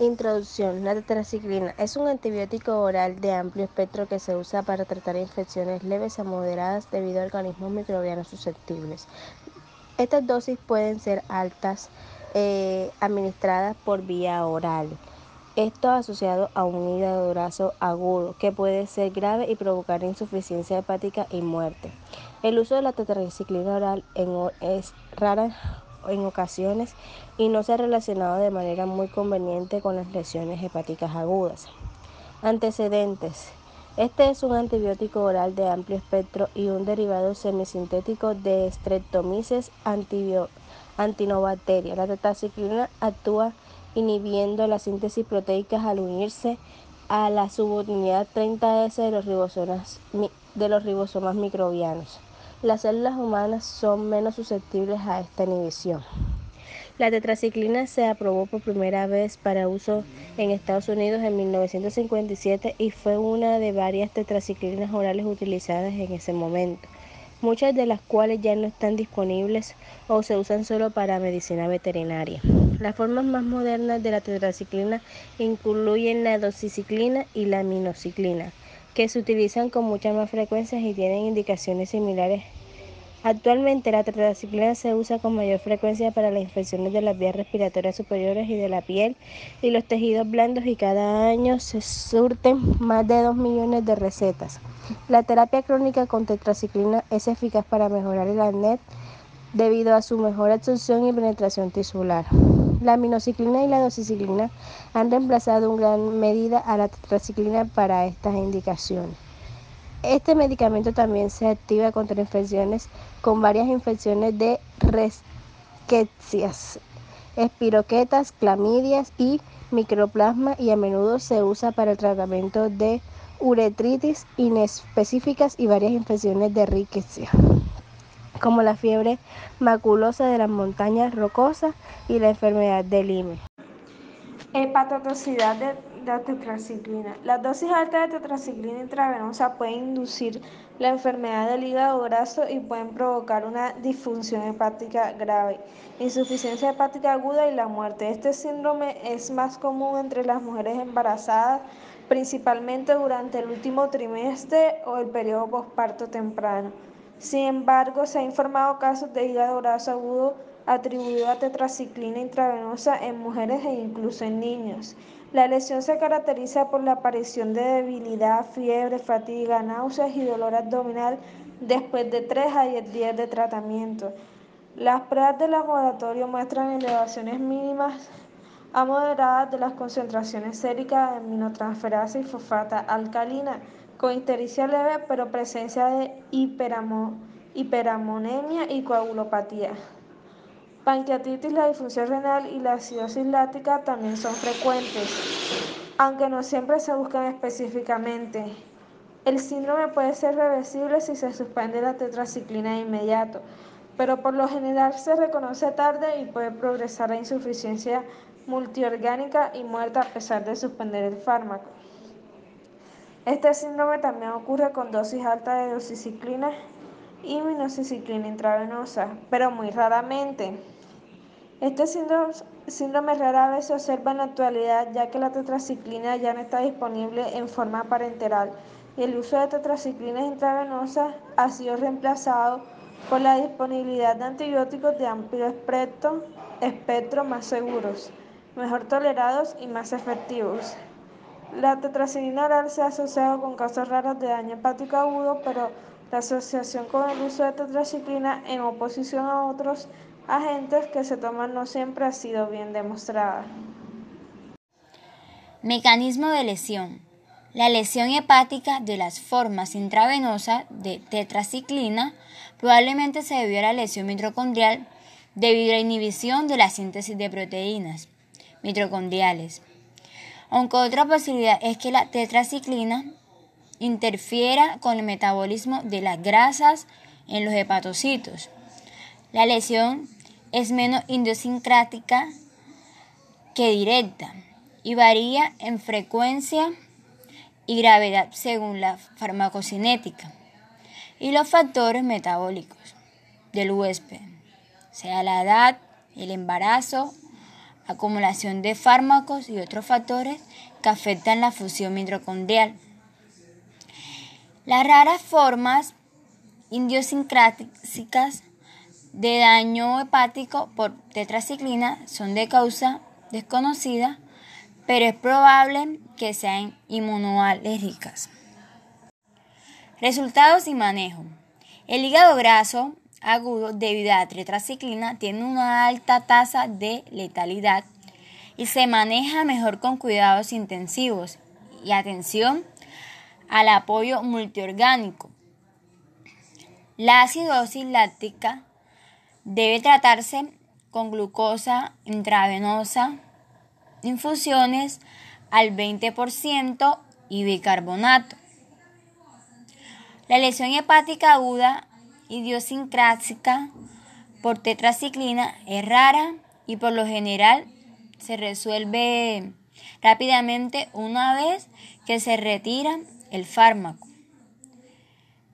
Introducción. La tetraciclina es un antibiótico oral de amplio espectro que se usa para tratar infecciones leves a moderadas debido a organismos microbianos susceptibles. Estas dosis pueden ser altas, eh, administradas por vía oral. Esto asociado a un hígado graso agudo que puede ser grave y provocar insuficiencia hepática y muerte. El uso de la tetraciclina oral es rara en ocasiones y no se ha relacionado de manera muy conveniente con las lesiones hepáticas agudas. Antecedentes. Este es un antibiótico oral de amplio espectro y un derivado semisintético de Streptomyces antinobacteria. La tetraciclina actúa inhibiendo la síntesis proteica al unirse a la subunidad 30S de los ribosomas, de los ribosomas microbianos. Las células humanas son menos susceptibles a esta inhibición. La tetraciclina se aprobó por primera vez para uso en Estados Unidos en 1957 y fue una de varias tetraciclinas orales utilizadas en ese momento, muchas de las cuales ya no están disponibles o se usan solo para medicina veterinaria. Las formas más modernas de la tetraciclina incluyen la doxiciclina y la minociclina que se utilizan con mucha más frecuencia y tienen indicaciones similares. Actualmente la tetraciclina se usa con mayor frecuencia para las infecciones de las vías respiratorias superiores y de la piel y los tejidos blandos y cada año se surten más de 2 millones de recetas. La terapia crónica con tetraciclina es eficaz para mejorar el acné debido a su mejor absorción y penetración tisular. La aminociclina y la doxiciclina han reemplazado en gran medida a la tetraciclina para estas indicaciones. Este medicamento también se activa contra infecciones con varias infecciones de resquecias, espiroquetas, clamidias y microplasma y a menudo se usa para el tratamiento de uretritis inespecíficas y varias infecciones de riqueza como la fiebre maculosa de las montañas rocosas y la enfermedad de Lyme. Hepatotoxicidad de, la tetraciclina. Las dosis altas de tetraciclina intravenosa pueden inducir la enfermedad del hígado graso y pueden provocar una disfunción hepática grave, insuficiencia hepática aguda y la muerte. Este síndrome es más común entre las mujeres embarazadas, principalmente durante el último trimestre o el periodo posparto temprano. Sin embargo, se han informado casos de hígado graso agudo atribuido a tetraciclina intravenosa en mujeres e incluso en niños. La lesión se caracteriza por la aparición de debilidad, fiebre, fatiga, náuseas y dolor abdominal después de 3 a 10 días de tratamiento. Las pruebas de laboratorio muestran elevaciones mínimas a moderadas de las concentraciones séricas de aminotransferasa y fosfata alcalina con ictericia leve pero presencia de hiperamonemia y coagulopatía. Pancreatitis, la disfunción renal y la acidosis láctica también son frecuentes, aunque no siempre se buscan específicamente. El síndrome puede ser reversible si se suspende la tetraciclina de inmediato, pero por lo general se reconoce tarde y puede progresar a insuficiencia multiorgánica y muerte a pesar de suspender el fármaco. Este síndrome también ocurre con dosis altas de doxiciclina y minoxiciclina intravenosa, pero muy raramente. Este síndrome, rara vez se observa en la actualidad ya que la tetraciclina ya no está disponible en forma parenteral y el uso de tetraciclinas intravenosa ha sido reemplazado por la disponibilidad de antibióticos de amplio espectro, espectro más seguros, mejor tolerados y más efectivos. La tetraciclina oral se ha asociado con casos raros de daño hepático agudo, pero la asociación con el uso de tetraciclina en oposición a otros agentes que se toman no siempre ha sido bien demostrada. Mecanismo de lesión. La lesión hepática de las formas intravenosas de tetraciclina probablemente se debió a la lesión mitocondrial debido a la inhibición de la síntesis de proteínas mitocondriales aunque otra posibilidad es que la tetraciclina interfiera con el metabolismo de las grasas en los hepatocitos. La lesión es menos idiosincrática que directa y varía en frecuencia y gravedad según la farmacocinética y los factores metabólicos del huésped, sea la edad, el embarazo, acumulación de fármacos y otros factores que afectan la fusión mitocondrial. Las raras formas idiosincráticas de daño hepático por tetraciclina son de causa desconocida, pero es probable que sean inmunoalérgicas. Resultados y manejo. El hígado graso agudo debido a tetraciclina tiene una alta tasa de letalidad y se maneja mejor con cuidados intensivos y atención al apoyo multiorgánico. La acidosis láctica debe tratarse con glucosa intravenosa, infusiones al 20% y bicarbonato. La lesión hepática aguda idiosincrática por tetraciclina es rara y por lo general se resuelve rápidamente una vez que se retira el fármaco.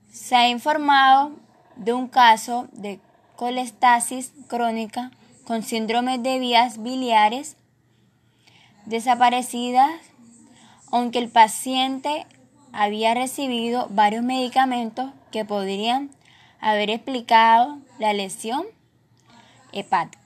Se ha informado de un caso de colestasis crónica con síndrome de vías biliares desaparecidas, aunque el paciente había recibido varios medicamentos que podrían haber explicado la lesión hepática.